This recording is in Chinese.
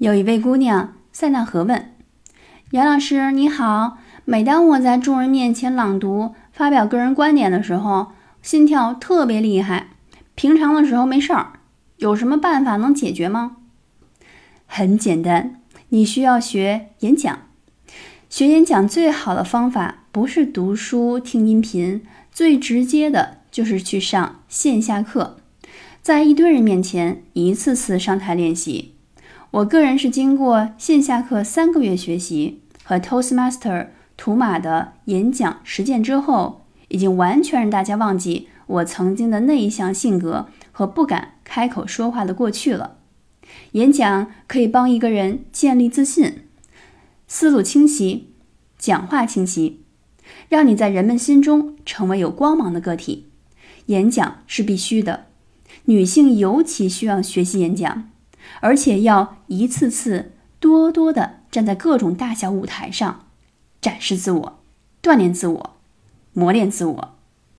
有一位姑娘塞纳河问杨老师：“你好，每当我在众人面前朗读、发表个人观点的时候，心跳特别厉害。平常的时候没事儿，有什么办法能解决吗？”很简单，你需要学演讲。学演讲最好的方法不是读书听音频，最直接的就是去上线下课，在一堆人面前一次次上台练习。我个人是经过线下课三个月学习和 Toastmaster 图马的演讲实践之后，已经完全让大家忘记我曾经的内向性格和不敢开口说话的过去了。演讲可以帮一个人建立自信，思路清晰，讲话清晰，让你在人们心中成为有光芒的个体。演讲是必须的，女性尤其需要学习演讲。而且要一次次、多多的站在各种大小舞台上，展示自我、锻炼自我、磨练自我。